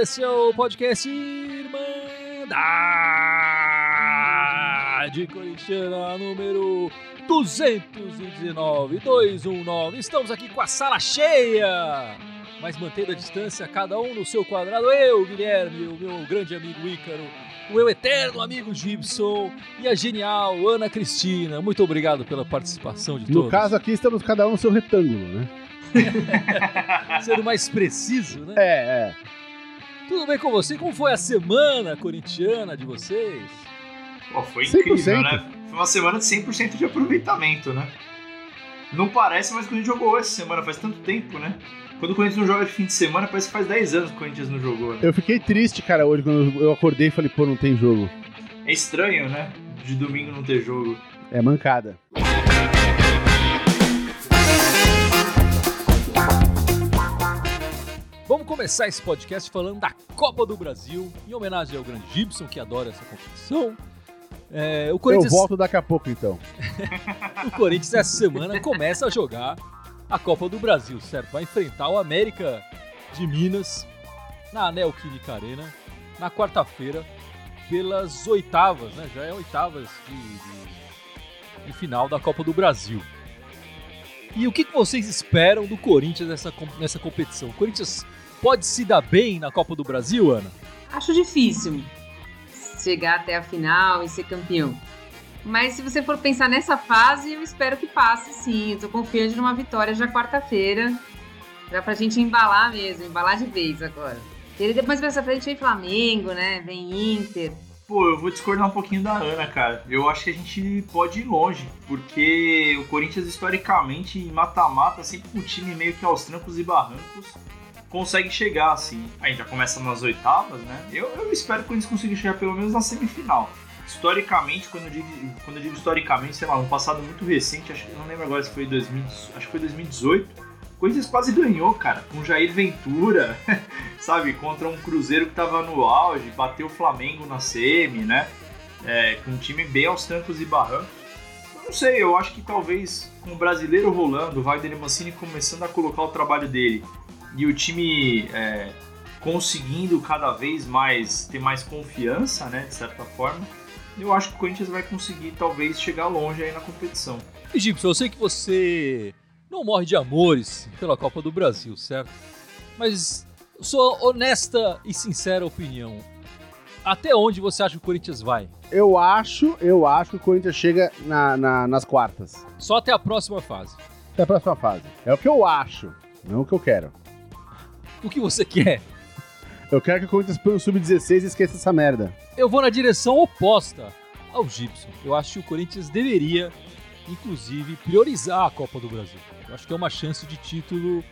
Esse é o podcast Irmandade Corintiana número 219, 219. Estamos aqui com a sala cheia, mas mantendo a distância, cada um no seu quadrado. Eu, Guilherme, o meu grande amigo Ícaro, o meu eterno amigo Gibson e a genial Ana Cristina. Muito obrigado pela participação de todos. No caso aqui, estamos cada um no seu retângulo, né? Sendo mais preciso, né? É, é. Tudo bem com você? Como foi a semana corintiana de vocês? Pô, foi incrível, né? Foi uma semana de 100% de aproveitamento, né? Não parece, mas quando a gente jogou essa semana, faz tanto tempo, né? Quando o Corinthians não joga de fim de semana, parece que faz 10 anos que o Corinthians não jogou. Né? Eu fiquei triste, cara, hoje, quando eu acordei e falei, pô, não tem jogo. É estranho, né? De domingo não ter jogo. É mancada. Começar esse podcast falando da Copa do Brasil, em homenagem ao grande Gibson, que adora essa competição. É, o Corinthians... Eu volto daqui a pouco, então. o Corinthians, essa semana, começa a jogar a Copa do Brasil, certo? Vai enfrentar o América de Minas na Neoquímica Arena na quarta-feira pelas oitavas, né? Já é oitavas de, de, de, final da Copa do Brasil. E o que, que vocês esperam do Corinthians nessa, nessa competição? O Corinthians pode se dar bem na Copa do Brasil, Ana? Acho difícil chegar até a final e ser campeão. Mas se você for pensar nessa fase, eu espero que passe sim. Eu tô confiante numa vitória já quarta-feira. Já pra gente embalar mesmo, embalar de vez agora. E depois pra essa frente vem Flamengo, né? Vem Inter. Pô, eu vou discordar um pouquinho da Ana, cara. Eu acho que a gente pode ir longe, porque o Corinthians, historicamente, em mata-mata, sempre com um time meio que aos trancos e barrancos, consegue chegar, assim. Aí já começa nas oitavas, né? Eu, eu espero que o Corinthians consiga chegar pelo menos na semifinal historicamente, quando eu digo, quando eu digo historicamente, sei lá, um passado muito recente, acho que não lembro agora se foi 2000, acho que foi 2018, o Corinthians quase ganhou, cara, com Jair Ventura, sabe, contra um Cruzeiro que tava no auge, bateu o Flamengo na semi, né? É, com um time bem aos trancos e barrancos. Não sei, eu acho que talvez com o brasileiro rolando, o Wagner Mancini começando a colocar o trabalho dele e o time é, conseguindo cada vez mais ter mais confiança, né, de certa forma, eu acho que o Corinthians vai conseguir talvez chegar longe aí na competição. E Gibson, eu sei que você não morre de amores pela Copa do Brasil, certo? Mas sua honesta e sincera opinião, até onde você acha que o Corinthians vai? Eu acho, eu acho que o Corinthians chega na, na, nas quartas. Só até a próxima fase. Até a próxima fase. É o que eu acho, não o que eu quero. O que você quer? Eu quero que o Corinthians põe um sub-16 e esqueça essa merda. Eu vou na direção oposta ao Gibson. Eu acho que o Corinthians deveria, inclusive, priorizar a Copa do Brasil. Eu acho que é uma chance de título,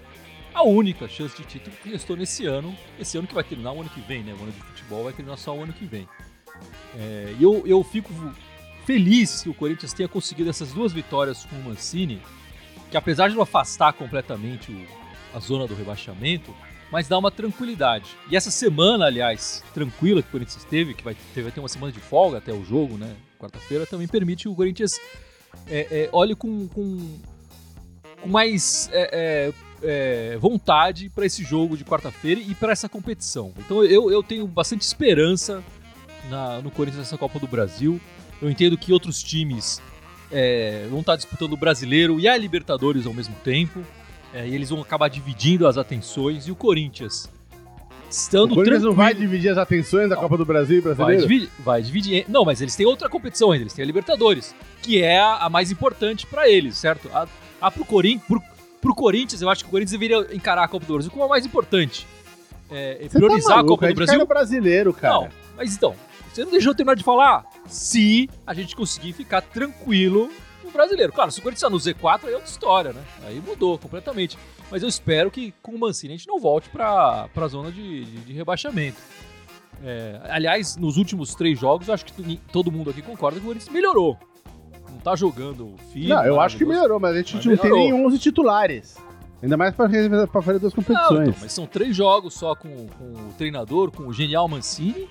a única chance de título que restou nesse ano. Esse ano que vai terminar o ano que vem, né? O ano de futebol vai terminar só o ano que vem. É, e eu, eu fico feliz que o Corinthians tenha conseguido essas duas vitórias com o Mancini, que apesar de não afastar completamente o, a zona do rebaixamento, mas dá uma tranquilidade. E essa semana, aliás, tranquila que o Corinthians teve, que vai ter, vai ter uma semana de folga até o jogo, né? Quarta-feira, também permite que o Corinthians é, é, olhe com, com, com mais é, é, é vontade para esse jogo de quarta-feira e para essa competição. Então eu, eu tenho bastante esperança na, no Corinthians nessa Copa do Brasil. Eu entendo que outros times é, vão estar disputando o Brasileiro e a Libertadores ao mesmo tempo. É, e eles vão acabar dividindo as atenções. E o Corinthians, estando O Corinthians tranquilo, não vai dividir as atenções da Não. Copa do Brasil e vai brasileiro? dividir, vai dividir. Não, mas eles têm outra competição ainda. Eles têm a Libertadores, que é a, a mais importante para eles, certo? A, a pro, Corin, pro, pro Corinthians, eu acho que o Corinthians deveria encarar a Copa do Brasil como a mais importante. É, é Você priorizar tá a Copa maluco, do Brasil. no brasileiro, cara. Não, mas então, você não deixou eu terminar de falar? Se a gente conseguir ficar tranquilo brasileiro. Claro, se o Corinthians tá no Z4, aí é outra história, né? Aí mudou completamente. Mas eu espero que com o Mancini a gente não volte pra, pra zona de, de, de rebaixamento. É, aliás, nos últimos três jogos, eu acho que todo mundo aqui concorda que o Corinthians melhorou. Não tá jogando fino. Não, eu nada, acho que negócio- melhorou, mas a gente Mas não tem nem melhorou. 11 titulares. Ainda mais pra, pra fazer duas Não, competições. então, mas são três jogos só com, com o treinador, com o genial Mancini.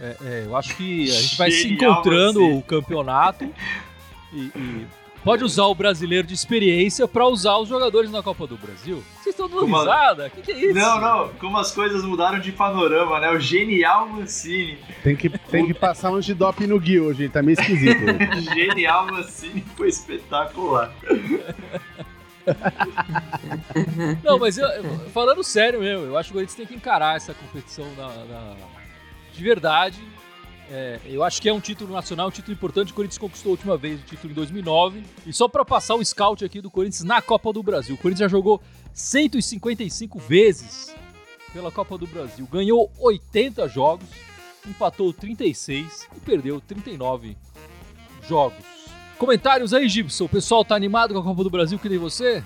É, é, eu acho que a gente vai se Genial encontrando Mancini. o campeonato e, e pode usar o brasileiro de experiência pra usar os jogadores na Copa do Brasil. Vocês estão dando Como risada? O que, que é isso? Não, não, como as coisas mudaram de panorama, né? O genial Mancini. Tem que, tem que passar um antidoping no Gui hoje, tá meio esquisito. O genial Mancini foi espetacular. Não, mas eu- eu- falando sério mesmo, eu acho que o Corinthians tem que encarar essa competição na, na- de verdade. É, eu acho que é um título nacional, um título importante. O Corinthians conquistou a última vez o título em 2009. E só pra passar o scout aqui do Corinthians na Copa do Brasil. O Corinthians já jogou 155 vezes pela Copa do Brasil. Ganhou 80 jogos, empatou 36 e perdeu 39 jogos. Comentários aí, Gibson. O pessoal tá animado com a Copa do Brasil que nem você?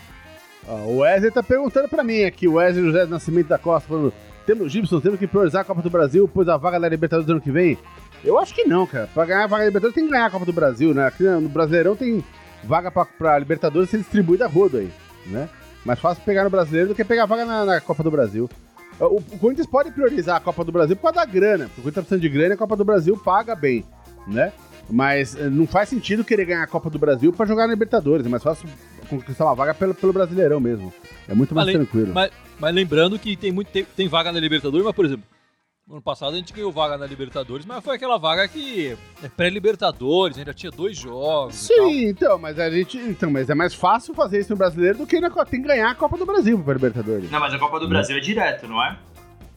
Ó, o Wesley tá perguntando pra mim aqui, o Wesley José Nascimento da Costa, falando, temos, Gibson, temos que priorizar a Copa do Brasil, pois a vaga da Libertadores do ano que vem? Eu acho que não, cara. Pra ganhar a vaga Libertadores tem que ganhar a Copa do Brasil, né? Aqui no Brasileirão tem vaga pra, pra Libertadores ser distribuída rodo aí, né? Mais fácil pegar no Brasileiro do que pegar a vaga na, na Copa do Brasil. O, o Corinthians pode priorizar a Copa do Brasil por causa da grana. porque O Corinthians tá precisando de grana e a Copa do Brasil paga bem, né? Mas eh, não faz sentido querer ganhar a Copa do Brasil pra jogar na Libertadores. É mais fácil conquistar uma vaga pelo, pelo Brasileirão mesmo. É muito mais Ale- tranquilo. Mas, mas lembrando que tem, muito, tem, tem vaga na Libertadores, mas, por exemplo, ano passado a gente ganhou vaga na Libertadores, mas foi aquela vaga que é pré-Libertadores, ainda tinha dois jogos. e tal. Sim, então, mas a gente. Então, mas é mais fácil fazer isso no brasileiro do que na Copa. Tem que ganhar a Copa do Brasil pra Libertadores. Não, mas a Copa do Brasil é direto, não é?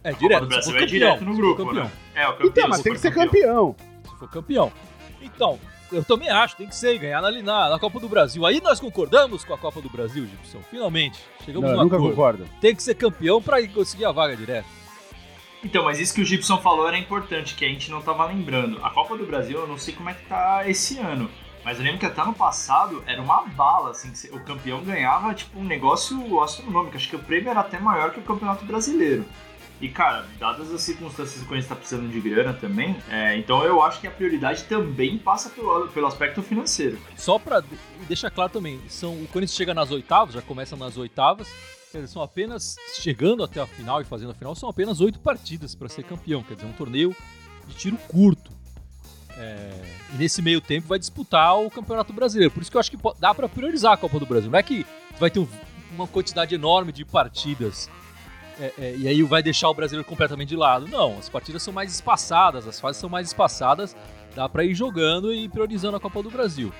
É A Copa direto. do se Brasil é campeão, direto no grupo, campeão, né? É, o campeão. Então, mas tem que ser campeão. Se for campeão. Então, eu também acho, tem que ser, ganhar na, na, na Copa do Brasil. Aí nós concordamos com a Copa do Brasil, Gibson. Finalmente, chegamos Não, num nunca acordo. concordo. Tem que ser campeão pra conseguir a vaga direto. Então, mas isso que o Gibson falou era importante, que a gente não tava lembrando. A Copa do Brasil, eu não sei como é que tá esse ano. Mas eu lembro que até ano passado era uma bala, assim, o campeão ganhava, tipo, um negócio astronômico. Acho que o prêmio era até maior que o Campeonato Brasileiro. E, cara, dadas as circunstâncias que o Corinthians tá precisando de grana também, é, então eu acho que a prioridade também passa pelo, pelo aspecto financeiro. Só pra de- deixar claro também, são, o Corinthians chega nas oitavas, já começa nas oitavas, quer dizer, são apenas, chegando até a final e fazendo a final, são apenas oito partidas para ser campeão, quer dizer, um torneio de tiro curto. É, e nesse meio tempo vai disputar o Campeonato Brasileiro, por isso que eu acho que dá para priorizar a Copa do Brasil. Não é que vai ter um- uma quantidade enorme de partidas é, é, e aí vai deixar o brasileiro completamente de lado. Não, as partidas são mais espaçadas, as fases são mais espaçadas, dá para ir jogando e priorizando a Copa do Brasil.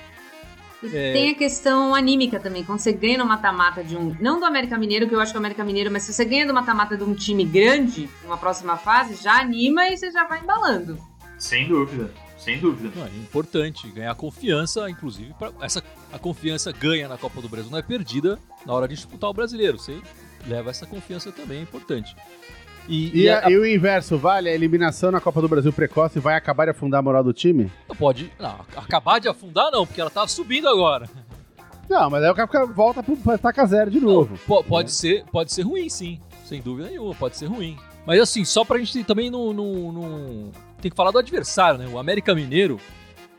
É. Tem a questão anímica também. Quando você ganha no mata-mata de um. Não do América Mineiro, que eu acho que é o América Mineiro, mas se você ganha do mata-mata de um time grande, numa próxima fase, já anima e você já vai embalando. Sem dúvida, sem dúvida. Não, é importante ganhar confiança, inclusive, pra, essa, a confiança ganha na Copa do Brasil não é perdida na hora de disputar o brasileiro. Você leva essa confiança também, é importante. E, E, e a- a- e o inverso, vale? A eliminação na Copa do Brasil precoce vai acabar de afundar a moral do time? pode não, acabar de afundar, não, porque ela tá subindo agora. Não, mas aí o cara volta pro pra estaca zero de novo. Po- pode, ser, pode ser ruim, sim. Sem dúvida nenhuma, pode ser ruim. Mas assim, só pra gente também não. não, não- Tem que falar do adversário, né? O América Mineiro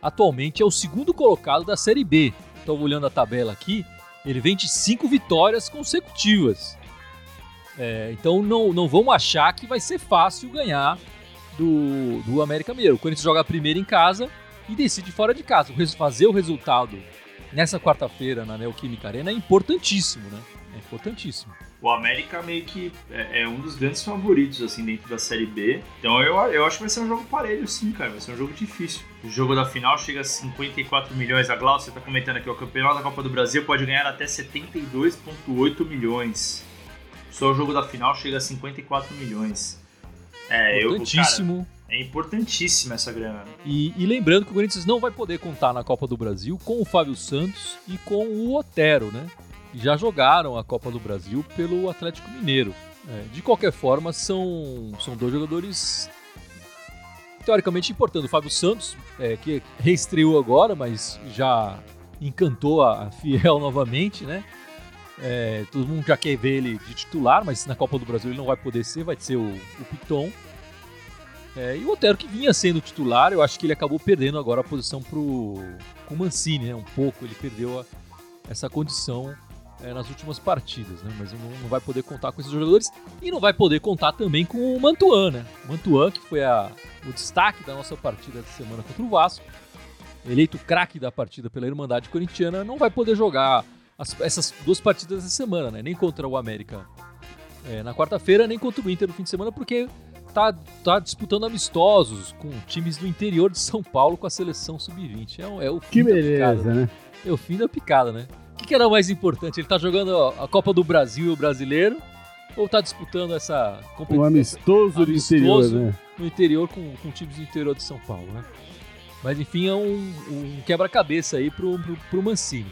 atualmente é o segundo colocado da Série B. Estou olhando a tabela aqui. Ele vem de cinco vitórias consecutivas. É, então não, não vamos achar que vai ser fácil ganhar do, do América Mineiro. O Corinthians joga primeiro em casa e decide fora de casa. Fazer o resultado nessa quarta-feira na Neoquímica Arena é importantíssimo, né? É importantíssimo. O América meio que é, é um dos grandes favoritos, assim, dentro da Série B. Então eu, eu acho que vai ser um jogo parelho, sim, cara. Vai ser um jogo difícil. O jogo da final chega a 54 milhões. A Glaucia tá comentando aqui, o campeão da Copa do Brasil pode ganhar até 72,8 milhões. Só o jogo da final chega a 54 milhões. É, eu, cara, Importantíssimo. é importantíssima essa grana. E, e lembrando que o Corinthians não vai poder contar na Copa do Brasil com o Fábio Santos e com o Otero, né? Já jogaram a Copa do Brasil pelo Atlético Mineiro. É, de qualquer forma, são, são dois jogadores teoricamente importantes. O Fábio Santos, é, que reestreou agora, mas já encantou a, a Fiel novamente, né? É, todo mundo já quer ver ele de titular, mas na Copa do Brasil ele não vai poder ser, vai ser o, o Piton. É, e o Otero que vinha sendo titular, eu acho que ele acabou perdendo agora a posição pro com o Mancini, né? Um pouco, ele perdeu a- essa condição é, nas últimas partidas, né? Mas não, não vai poder contar com esses jogadores e não vai poder contar também com o Mantuan, né? O Mantuan, que foi a- o destaque da nossa partida de semana contra o Vasco. eleito craque da partida pela Irmandade Corintiana, não vai poder jogar as- essas duas partidas essa semana, né? Nem contra o América é, na quarta-feira, nem contra o Inter no fim de semana, porque tá, tá disputando amistosos com times do interior de São Paulo com a seleção sub-20. É, é o fim Que da picada, beleza, né? É o fim da picada, né? O que, que era mais importante? Ele tá jogando a Copa do Brasil e o Brasileiro? Ou tá disputando essa Um competição amistoso, do Amistoso. interior, né? no interior com, com times do interior de São Paulo, né? Mas enfim, é um, um quebra-cabeça aí pro, pro, pro Mancini.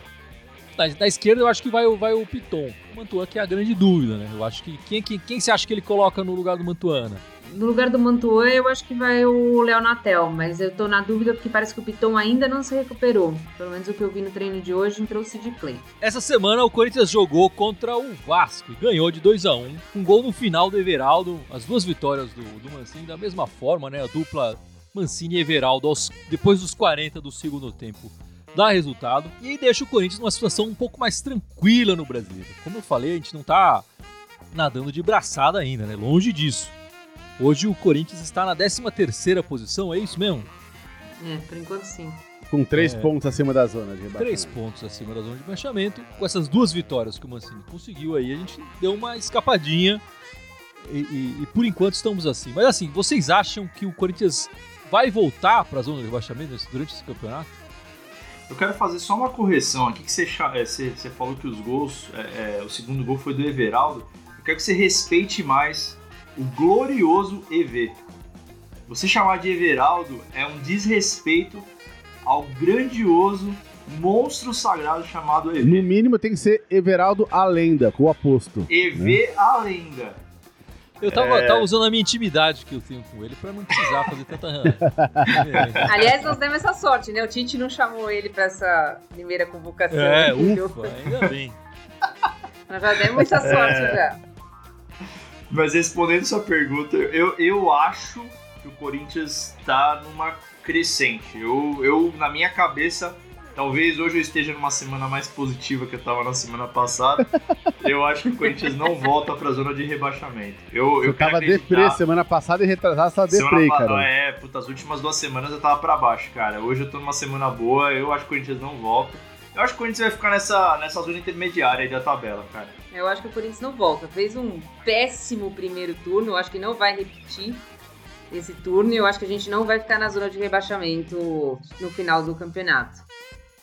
Da, da esquerda eu acho que vai, o- vai o Piton. O Mantuan que é a grande dúvida, né? Eu acho que quem, quem, quem você acha que ele coloca no lugar do Mantuana? No lugar do Mantuan, eu acho que vai o Léo Natel, mas eu tô na dúvida porque parece que o Piton ainda não se recuperou. Pelo menos o que eu vi no treino de hoje entrou o Sid Clay. Essa semana o Corinthians jogou contra o Vasco e ganhou de 2 a 1 um gol no final do Everaldo, as duas vitórias do, do Mancini da mesma forma, né? A dupla Mancini e Everaldo aos- depois dos 40 do segundo tempo dá resultado e deixa o Corinthians numa situação um pouco mais tranquila no Brasileiro. Como eu falei, a gente não tá nadando de braçada ainda, né? Longe disso. Hoje o Corinthians está na 13 terceira posição, é isso mesmo? É, por enquanto sim. Com três É. pontos acima da zona de rebaixamento. Três pontos acima da zona de rebaixamento. Com essas duas vitórias que o Mancini conseguiu aí, a gente deu uma escapadinha. E, e- e por enquanto estamos assim. Mas assim, vocês acham que o Corinthians vai voltar para a zona de rebaixamento durante esse campeonato? Eu quero fazer só uma correção aqui, que você, é, você, você falou que os gols, é, é, o segundo gol foi do Everaldo. Eu quero que você respeite mais o glorioso EV. Você chamar de Everaldo é um desrespeito ao grandioso monstro sagrado chamado No EV. mínimo tem que ser Everaldo a lenda, com o aposto. EV a lenda. Eu tava, É. tava usando a minha intimidade que eu tenho com ele para não precisar fazer tanta. é, Aliás, nós demos essa sorte, né? O Tite não chamou ele pra essa primeira convocação. é, ufa, ainda bem. Nós já demos muita sorte já. Mas respondendo sua pergunta, eu, eu acho que o Corinthians tá numa crescente. Eu, eu, na minha cabeça, talvez hoje eu esteja numa semana mais positiva que eu tava na semana passada. eu acho que o Corinthians não volta pra zona de rebaixamento. Eu, eu tava deprê semana passada e retrasada, você tava deprê, cara. É, puta, as últimas duas semanas eu tava pra baixo, cara. Hoje eu tô numa semana boa, eu acho que o Corinthians não volta. Eu acho que o Corinthians vai ficar nessa, nessa zona intermediária aí da tabela, cara. Eu acho que o Corinthians não volta. Fez um péssimo primeiro turno. Eu acho que não vai repetir esse turno. E eu acho que a gente não vai ficar na zona de rebaixamento no final do campeonato.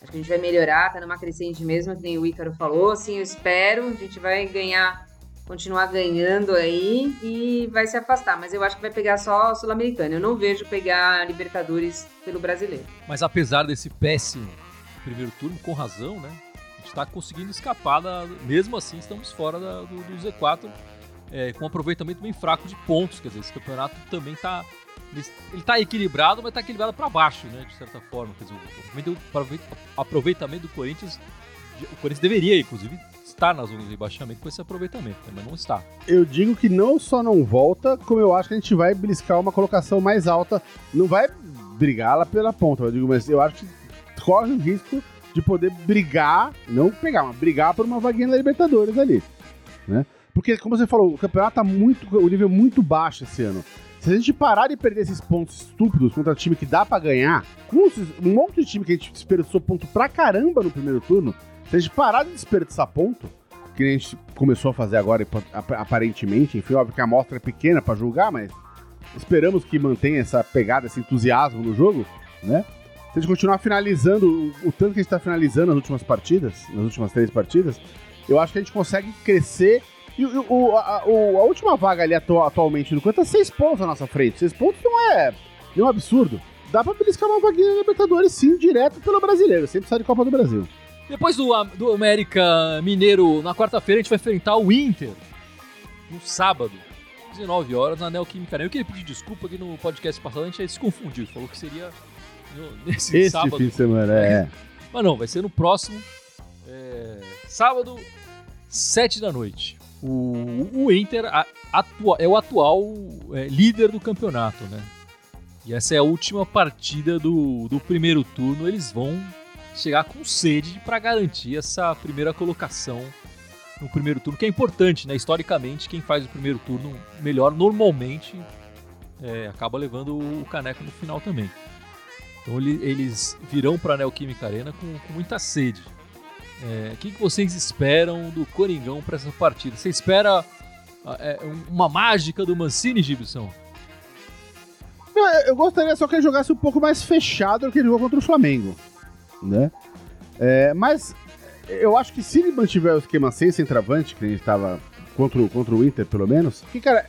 Acho que a gente vai melhorar, tá numa crescente mesmo, que nem o Ícaro falou. Assim, eu espero. A gente vai ganhar, continuar ganhando aí e vai se afastar. Mas eu acho que vai pegar só a Sul-Americana. Eu não vejo pegar Libertadores pelo brasileiro. Mas apesar desse péssimo primeiro turno, com razão, né? A gente tá conseguindo escapar, da, mesmo assim estamos fora da- do, do Z4, é, com um aproveitamento bem fraco de pontos. Quer dizer, esse campeonato também tá. Ele, ele tá equilibrado, mas tá equilibrado para baixo, né? De certa forma. Quer dizer, o aproveitamento- do Corinthians. O Corinthians deveria, inclusive, estar na zona de rebaixamento com esse aproveitamento, né, mas não está. Eu digo que não só não volta, como eu acho que a gente vai beliscar uma colocação mais alta. Não vai brigar lá pela ponta, eu digo, mas eu acho que corre o risco de poder brigar, não pegar, mas brigar por uma vaguinha na Libertadores ali, né? Porque, como você falou, o campeonato tá muito, o nível muito baixo esse ano. Se a gente parar de perder esses pontos estúpidos contra time que dá pra ganhar, com um monte de time que a gente desperdiçou ponto pra caramba no primeiro turno, se a gente parar de desperdiçar ponto, que a gente começou a fazer agora, ap- aparentemente, enfim, óbvio que a amostra é pequena pra julgar, mas esperamos que mantenha essa pegada, esse entusiasmo no jogo, né? Se a gente continuar finalizando o, tanto que a gente tá finalizando nas últimas partidas, nas últimas três partidas, eu acho que a gente consegue crescer. E o- o- a, o- a última vaga ali atu- atualmente no canto é seis pontos na nossa frente. Seis pontos não é nenhum absurdo. Dá pra beliscar uma vaguinha na Libertadores, sim, direto pelo brasileiro, sem precisar de Copa do Brasil. Depois do, do América Mineiro, na quarta-feira, a gente vai enfrentar o Inter. No sábado, 19 horas, na Neoquímica Arena. Eu queria pedir desculpa que no podcast passado a gente se confundiu. Falou que seria no- nesse Esse sábado. fim de semana, é. Mas não, vai ser no próximo. é, sábado, 7 da noite. O, o Inter atua- é o atual é, líder do campeonato, né? E essa é a última partida do, do primeiro turno. Eles vão chegar com sede para garantir essa primeira colocação no primeiro turno, que é importante, né? Historicamente, quem faz o primeiro turno melhor normalmente é, acaba levando o caneco no final também. Então ele, eles virão para a Neoquímica Arena com, com muita sede. É, o que, que vocês esperam do Coringão para essa partida? Você espera é, uma mágica do Mancini, Gibson? Eu, gostaria só que ele jogasse um pouco mais fechado do que ele jogou contra o Flamengo, né? É, mas eu acho que se ele mantiver o esquema sem centroavante, que gente estava contra, o- contra o Inter, pelo menos, que, cara,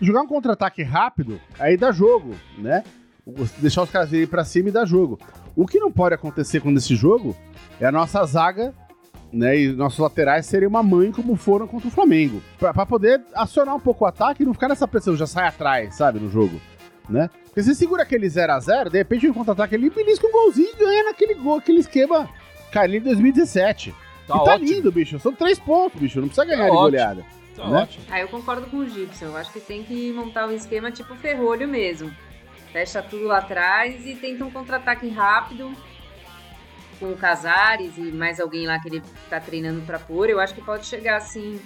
jogar um contra-ataque rápido, aí dá jogo, né? Deixar os caras virem pra cima e dar jogo. O que não pode acontecer com esse jogo é a nossa zaga, né? E nossos laterais serem uma mãe como foram contra o Flamengo. Pra, pra poder acionar um pouco o ataque e não ficar nessa pressão, já sai atrás, sabe, no jogo, né? Porque você segura aquele 0x0, de repente um contra-ataque ali, belisca um golzinho e ganha naquele gol, aquele esquema Carlinhos 2017. Tá e tá ótimo. lindo, bicho. São três pontos, bicho. Não precisa ganhar de ótimo. goleada. Tá né? ótimo. Ah, eu concordo com o Gibson. Eu acho que tem que montar um esquema tipo ferrolho mesmo. Fecha tudo lá atrás e tenta um contra-ataque rápido com o Casares e mais alguém lá que ele tá treinando pra pôr. Eu acho que pode chegar assim,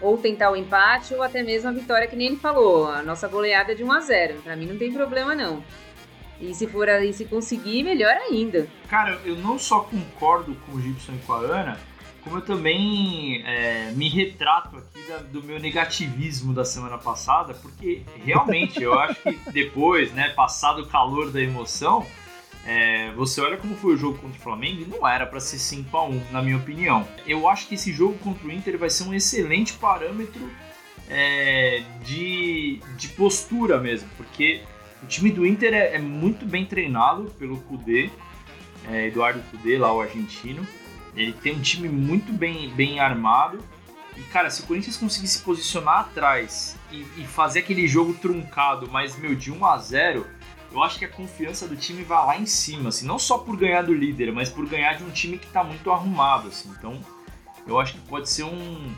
ou tentar o empate ou até mesmo a vitória, que nem ele falou. A nossa goleada é de 1 a 0 Pra mim não tem problema não. E se for aí, se conseguir, melhor ainda. Cara, eu não só concordo com o Gibson e com a Ana, como eu também é, me retrato aqui da- do meu negativismo da semana passada, porque realmente eu acho que depois, né, passado o calor da emoção, é, você olha como foi o jogo contra o Flamengo e não era pra ser 5 a 1 na minha opinião. Eu acho que esse jogo contra o Inter vai ser um excelente parâmetro é, de, de postura mesmo, porque o time do Inter é, é muito bem treinado pelo Kudê, é, Eduardo Cudê, lá o argentino. Ele tem um time muito bem, bem armado. E, cara, se o Corinthians conseguir se posicionar atrás e, e fazer aquele jogo truncado, mas, meu, de 1 a 0 eu acho que a confiança do time vai lá em cima, assim, não só por ganhar do líder, mas por ganhar de um time que tá muito arrumado, assim. Então, eu acho que pode ser um,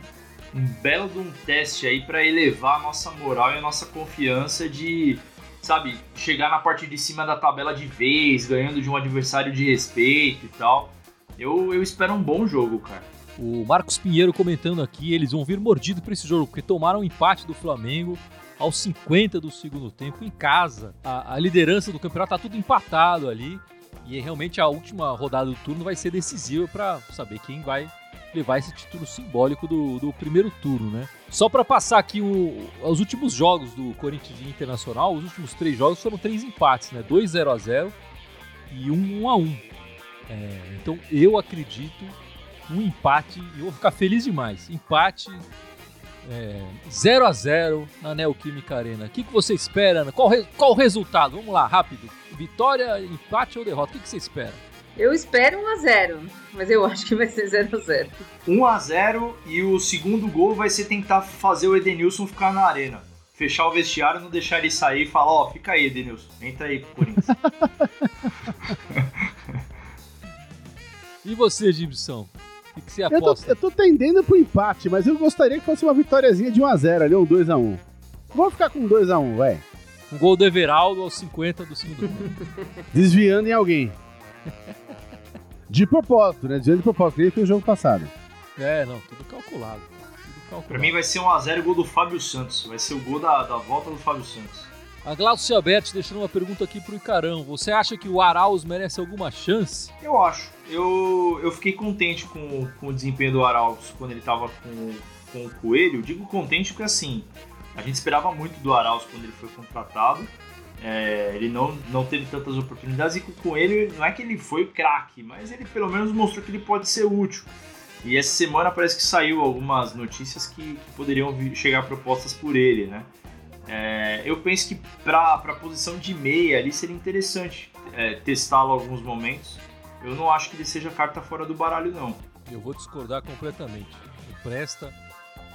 um belo de um teste aí para elevar a nossa moral e a nossa confiança de, sabe, chegar na parte de cima da tabela de vez, ganhando de um adversário de respeito e tal. Eu, eu espero um bom jogo, cara. O Marcos Pinheiro comentando aqui, eles vão vir mordido para esse jogo, porque tomaram um empate do Flamengo aos 50 do segundo tempo em casa. A, a liderança do campeonato tá tudo empatado ali. E realmente a última rodada do turno vai ser decisiva para saber quem vai levar esse título simbólico do, do primeiro turno, né? Só para passar aqui o- os últimos jogos do Corinthians Internacional, os últimos três jogos foram três empates, né? 2 0 a 0 e um 1 a 1. É, então eu acredito um empate e eu vou ficar feliz demais. Empate é, 0 a 0 na Neoquímica Arena. O que, que você espera? Ana? Qual, re- qual o resultado? Vamos lá, rápido. Vitória, empate ou derrota? O que, que você espera? Eu espero 1 a 0 mas eu acho que vai ser 0 a 0 1 a 0 e o segundo gol vai ser tentar fazer o Edenilson ficar na arena. Fechar o vestiário, não deixar ele sair e falar, ó, fica aí, Edenilson. Entra aí pro Corinthians. E você, Gibson? O que, você Eu tô, aposta? eu tô tendendo pro empate, mas eu gostaria que fosse uma vitóriazinha de 1x0 ali, ou 2x1. Vamos ficar com 2x1, vai. Um gol do Everaldo aos 50 do segundo tempo. Desviando em alguém. De propósito, né? Desviando de propósito, que foi o jogo passado. É, não, tudo calculado. Tudo calculado. pra mim vai ser 1 a 0 o gol do Fábio Santos. Vai ser o gol da, da volta do Fábio Santos. A Glaucia Alberti deixando uma pergunta aqui pro Icarão. Você acha que o Arauz merece alguma chance? Eu acho. Eu, eu fiquei contente com, com o desempenho do Arauz quando ele tava com, com o Coelho. Digo contente porque assim, a gente esperava muito do Arauz quando ele foi contratado. É, ele não, não teve tantas oportunidades e com o Coelho não é que ele foi craque, mas ele pelo menos mostrou que ele pode ser útil. E essa semana parece que saiu algumas notícias que, que poderiam vir- chegar propostas por ele, né? É, eu penso que para a posição de meia ali seria interessante é, testá-lo alguns momentos. Eu não acho que ele seja carta fora do baralho, não. Eu vou discordar completamente. Não presta.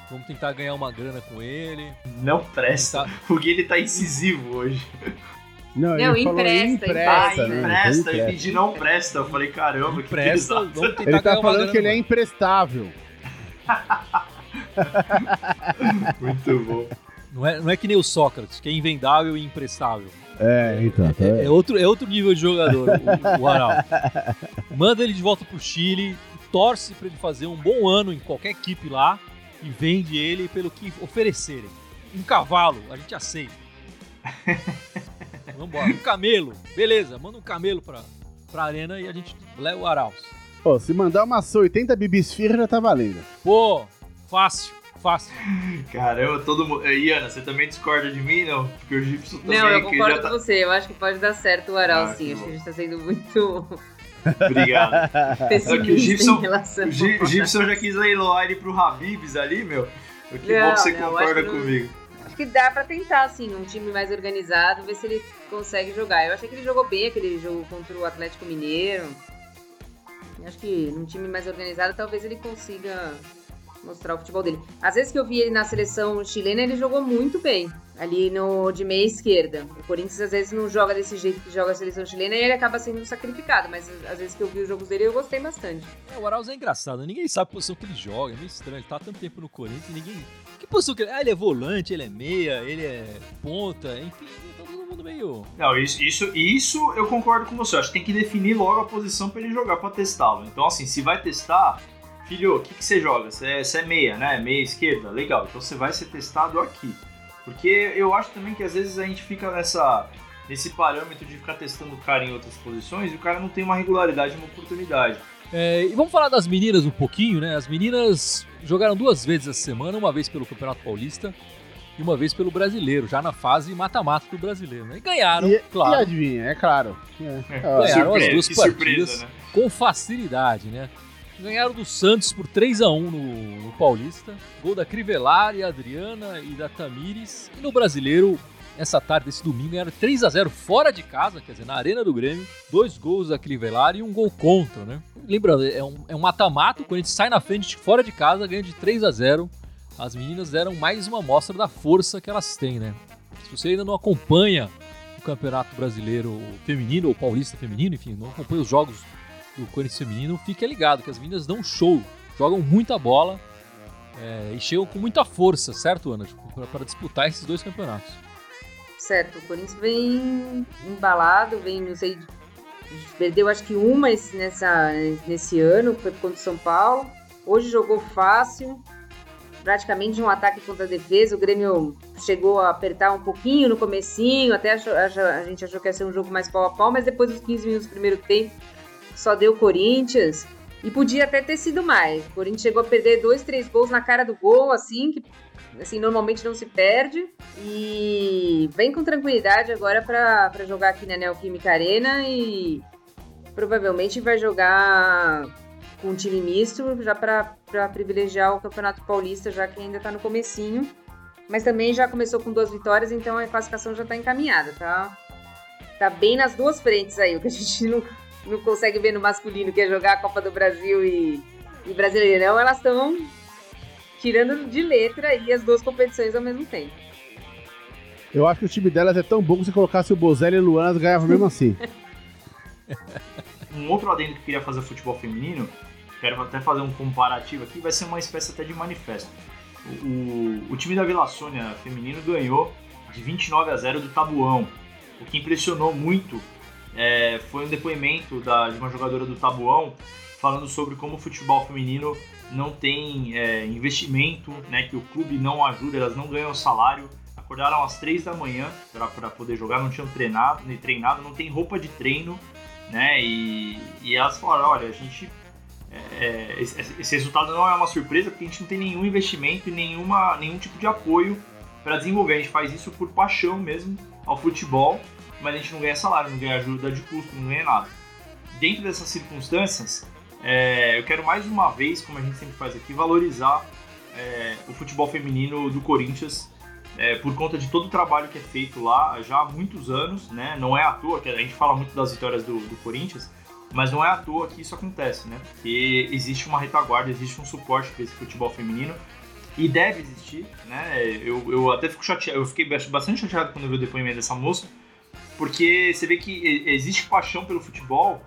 Vamos tentar ganhar uma grana com ele. Não presta. Tentar- O Gui ele tá incisivo hoje. Não, Não, ele falou empresta, empresta, Ah, né? empresta. Eu Empresta. pedi não presta. Eu falei, caramba, que Empresta, pesado. vamos tentar Ele tá ganhar uma falando grana que ele é com imprestável. Muito bom. Não é, não é que nem o Sócrates, que é invendável e imprestável. É, então. tá- É, é outro, é outro nível de jogador, o, o. Manda ele de volta pro Chile, torce para ele fazer um bom ano em qualquer equipe lá e vende ele pelo que oferecerem. Um cavalo, a gente aceita. Vambora. Um camelo. Beleza, manda um camelo pra, pra arena e a gente leva o Arauz. Pô, se mandar umas 80 bibisfirra já tá valendo. Pô, fácil, fácil. Caramba, todo mundo. Iana, você também discorda de mim, não? Porque o Gibson também Não, eu que concordo já com tá. você. Eu acho que pode dar certo o Aral, Ah, sim. que Acho que a gente tá sendo muito Obrigado. pessimista Gibson- em relação O Gi- Gibson já quis leiloar ele pro Habibs ali, meu. Que Não, bom que você não, concorda acho que não- comigo. Acho que dá pra tentar, assim, um time mais organizado, ver se ele consegue jogar. Eu achei que ele jogou bem aquele jogo contra o Atlético Mineiro. Acho que num time mais organizado, talvez ele consiga mostrar o futebol dele. Às vezes que eu vi ele na seleção chilena, ele jogou muito bem. Ali no de meia esquerda. O Corinthians às vezes não joga desse jeito que joga a seleção chilena e ele acaba sendo sacrificado. Mas às vezes que eu vi os jogos dele, eu gostei bastante. É, o Arauz é engraçado, ninguém sabe a posição que ele joga, é meio estranho. Ele tá há tanto tempo no Corinthians e ninguém. Que posição que ele. Ah, ele é volante, ele é meia, ele é ponta, enfim, todo mundo meio. Não, isso, isso, isso eu concordo com você. Eu Acho que tem que definir logo a posição pra ele jogar pra testá-lo. Então, assim, se vai testar, filho, o que, que você joga? Você é, você é meia, né? Meia esquerda? Legal. Então você vai ser testado aqui. Porque eu acho também que às vezes a gente fica nessa, nesse parâmetro de ficar testando o cara em outras posições e o cara não tem uma regularidade, uma oportunidade. É, e vamos falar das meninas um pouquinho, né? As meninas jogaram duas vezes essa semana, uma vez pelo Campeonato Paulista e uma vez pelo Brasileiro, já na fase mata-mata do Brasileiro, né? E ganharam, E, e claro, adivinha, é claro. É, é, Ganharam as Surpresa, duas que partidas. surpresa, né? com facilidade, né? Ganharam do Santos por 3 a 1 no, no Paulista. Gol da Crivellari, Adriana e da Tamires. E no Brasileiro, essa tarde, esse domingo, ganharam 3 a 0 fora de casa, quer dizer, na Arena do Grêmio. Dois gols da Crivellari e um gol contra, né? Lembrando, é um é um mata-mata, quando a gente sai na frente fora de casa, ganha de 3 a 0 As meninas deram mais uma amostra da força que elas têm, né? Se você ainda não acompanha o Campeonato Brasileiro Feminino ou Paulista Feminino, enfim, não acompanha os jogos do Corinthians Feminino, fique ligado que as meninas dão show, jogam muita bola é, e chegam com muita força, certo, Ana? Para disputar esses dois campeonatos. Certo, o Corinthians vem embalado, vem, não sei, perdeu acho que uma nessa, nesse ano, foi contra o São Paulo. Hoje jogou fácil, praticamente um ataque contra a defesa. O Grêmio chegou a apertar um pouquinho no comecinho, até achou- achou- a gente achou que ia ser um jogo mais pau a pau, mas depois dos 15 minutos do primeiro tempo só deu Corinthians. E podia até ter sido mais. O Corinthians chegou a perder dois, três gols na cara do gol, assim, que assim, normalmente não se perde. E vem com tranquilidade agora para jogar aqui na Neoquímica Arena e provavelmente vai jogar com um time misto já para privilegiar o Campeonato Paulista, já que ainda tá no comecinho. Mas também já começou com duas vitórias, então a classificação já tá encaminhada, tá? Tá bem nas duas frentes aí, o que a gente não, não consegue ver no masculino, que é jogar a Copa do Brasil e, e Brasileirão, elas estão tirando de letra aí as duas competições ao mesmo tempo. Eu acho que o time delas é tão bom que se colocasse o Bozelli e o Luan, elas ganhavam mesmo assim. Um outro adendo que eu queria fazer ao futebol feminino, quero até fazer um comparativo aqui, vai ser uma espécie até de manifesto. O, o- o time da Vila Sônia feminino ganhou de 29 a 0 do Tabuão. O que impressionou muito é, foi um depoimento da- de uma jogadora do Tabuão falando sobre como o futebol feminino não tem é, investimento, né, que o clube não ajuda, elas não ganham salário. Acordaram às 3 da manhã para poder jogar, não tinham treinado, nem treinado, não tem roupa de treino, né? E, e elas falaram, olha, a gente é, esse, esse resultado não é uma surpresa porque a gente não tem nenhum investimento e nenhuma, nenhum tipo de apoio para desenvolver. A gente faz isso por paixão mesmo ao futebol, mas a gente não ganha salário, não ganha ajuda de custo, não ganha nada. Dentro dessas circunstâncias, é, eu quero mais uma vez, como a gente sempre faz aqui, valorizar é, o futebol feminino do Corinthians é, por conta de todo o trabalho que é feito lá já há muitos anos, né? Não é à toa que a gente fala muito das vitórias do, do Corinthians, mas não é à toa que isso acontece, né? Porque existe uma retaguarda, existe um suporte para esse futebol feminino e deve existir, né? Eu, eu até fico chateado, eu fiquei bastante chateado quando eu vi o depoimento dessa moça, porque você vê que existe paixão pelo futebol,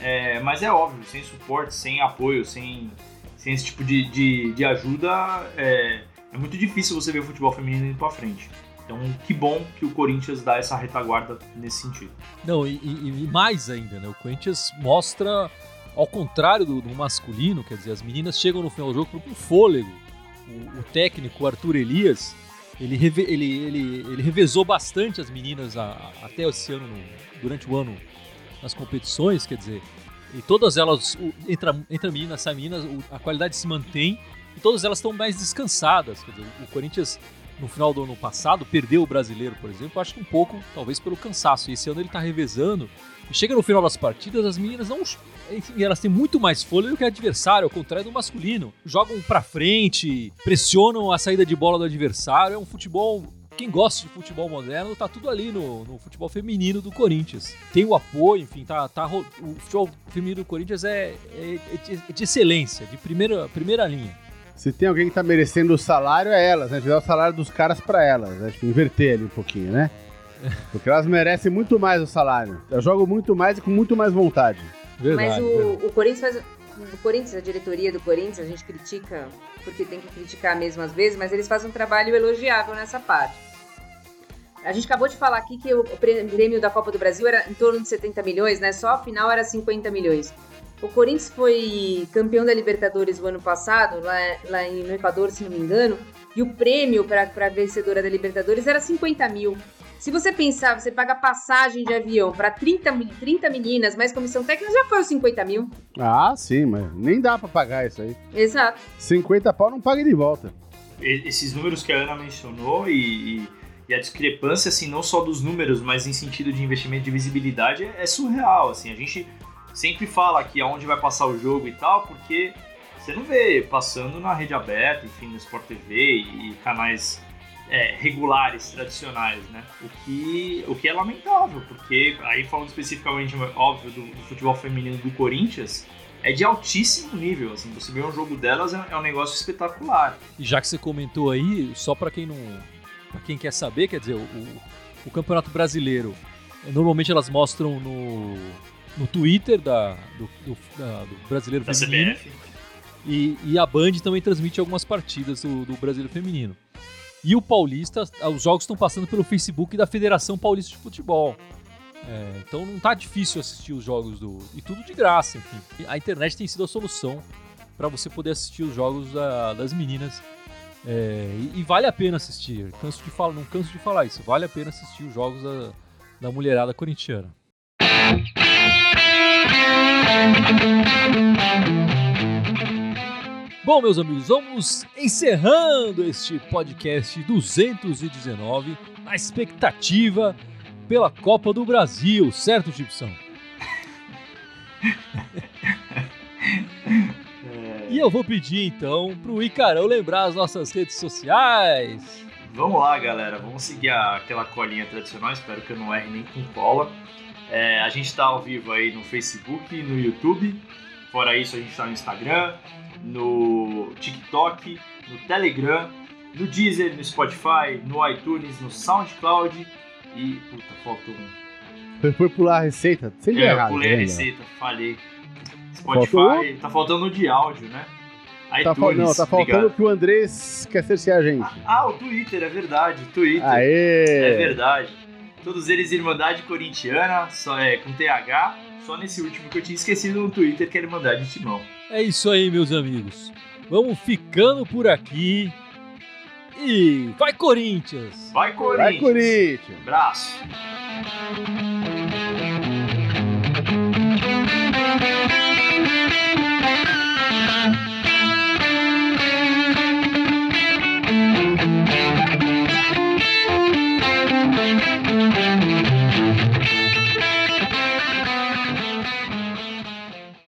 é, mas é óbvio, sem suporte, sem apoio, sem, sem esse tipo de, de, de ajuda, é, é muito difícil você ver o futebol feminino indo pra frente. Então, que bom que o Corinthians dá essa retaguarda nesse sentido. Não, e, e- e mais ainda, né? O Corinthians mostra, ao contrário do, do masculino, quer dizer, as meninas chegam no final do jogo com fôlego. O, o técnico, Arthur Elias, ele, reve, ele, ele, ele revezou bastante as meninas a, a, até esse ano, no, durante o ano, nas competições, quer dizer, e todas elas, o, entre, a, entre a menina e essa menina, a qualidade se mantém e todas elas estão mais descansadas. Quer dizer, o Corinthians, no final do ano passado, perdeu o brasileiro, por exemplo, acho que um pouco, talvez pelo cansaço. E esse ano ele está revezando. E chega no final das partidas, as meninas não. Enfim, elas têm muito mais fôlego que o adversário, ao contrário do masculino. Jogam para frente, pressionam a saída de bola do adversário. É um futebol quem gosta de futebol moderno, tá tudo ali no, no, futebol feminino do Corinthians. Tem o apoio, enfim, tá, tá, o futebol feminino do Corinthians é, é, é de excelência, de primeira, primeira linha. Se tem alguém que tá merecendo o salário, é elas, né? Tirar o salário dos caras para elas, né? Tipo, inverter ali um pouquinho, né? Porque elas merecem muito mais o salário. Eu jogo muito mais e com muito mais vontade. Verdade, Mas o, o Corinthians faz. O Corinthians, a diretoria do Corinthians, a gente critica, porque tem que criticar mesmo às vezes, mas eles fazem um trabalho elogiável nessa parte. A gente acabou de falar aqui que o prêmio da Copa do Brasil era em torno de 70 milhões, né? Só a final era 50 milhões. O Corinthians foi campeão da Libertadores o ano passado, lá, lá no Equador, se não me engano, e o prêmio para a vencedora da Libertadores era 50 mil. Se você pensar, você paga passagem de avião para 30, 30 meninas, mais comissão técnica, já foi os 50 mil. Ah, sim, mas nem dá para pagar isso aí. Exato. 50 pau não paga de volta. Esses números que a Ana mencionou e, e, e, a discrepância, assim, não só dos números, mas em sentido de investimento de visibilidade, é, é surreal, assim. A gente sempre fala aqui aonde vai passar o jogo e tal, porque você não vê passando na rede aberta, enfim, no Sport TV e canais é, regulares, tradicionais, né? O que, o que é lamentável, porque aí falando especificamente, óbvio, do, do futebol feminino do Corinthians, é de altíssimo nível, assim, você ver um jogo delas é, é um negócio espetacular. E já que você comentou aí, só para quem não, para quem quer saber, quer dizer, o, o Campeonato Brasileiro, normalmente elas mostram no no Twitter da, do, do, da, do Brasileiro da Feminino. E, e, a Band também transmite algumas partidas do, do Brasileiro Feminino. E o Paulista, os jogos estão passando pelo Facebook da Federação Paulista de Futebol. É, então não tá difícil assistir os jogos do. E tudo de graça, enfim. A internet tem sido a solução para você poder assistir os jogos da, das meninas. É, e, e, vale a pena assistir. Canso de falar, não canso de falar isso. Vale a pena assistir os jogos da, da mulherada corintiana. Bom, meus amigos, vamos encerrando este podcast 219 na expectativa pela Copa do Brasil, certo, Gibson? E eu vou pedir então pro Icarão lembrar as nossas redes sociais. Vamos lá, galera. Vamos seguir aquela colinha tradicional. Espero que eu não erre nem com cola. É, a gente está ao vivo aí no Facebook, no YouTube. Fora isso, a gente está no Instagram, no TikTok, no Telegram, no Deezer, no Spotify, no iTunes, no SoundCloud e. Puta, faltou um. Foi pular a receita? Sempre é, errado. Eu pulei a receita, falei. Spotify, faltou? tá faltando de áudio, né? ITunes, tá, não, tá faltando que o Andrés quer ser a gente. Ah, ah, o Twitter, é verdade. Twitter. Aê! É verdade todos eles Irmandade Corintiana, só é com TH. Só nesse último que eu tinha esquecido no Twitter que é Irmandade Timão. É isso aí, meus amigos. Vamos ficando por aqui. E vai Corinthians! Vai Corinthians! Vai Corinthians! Abraço!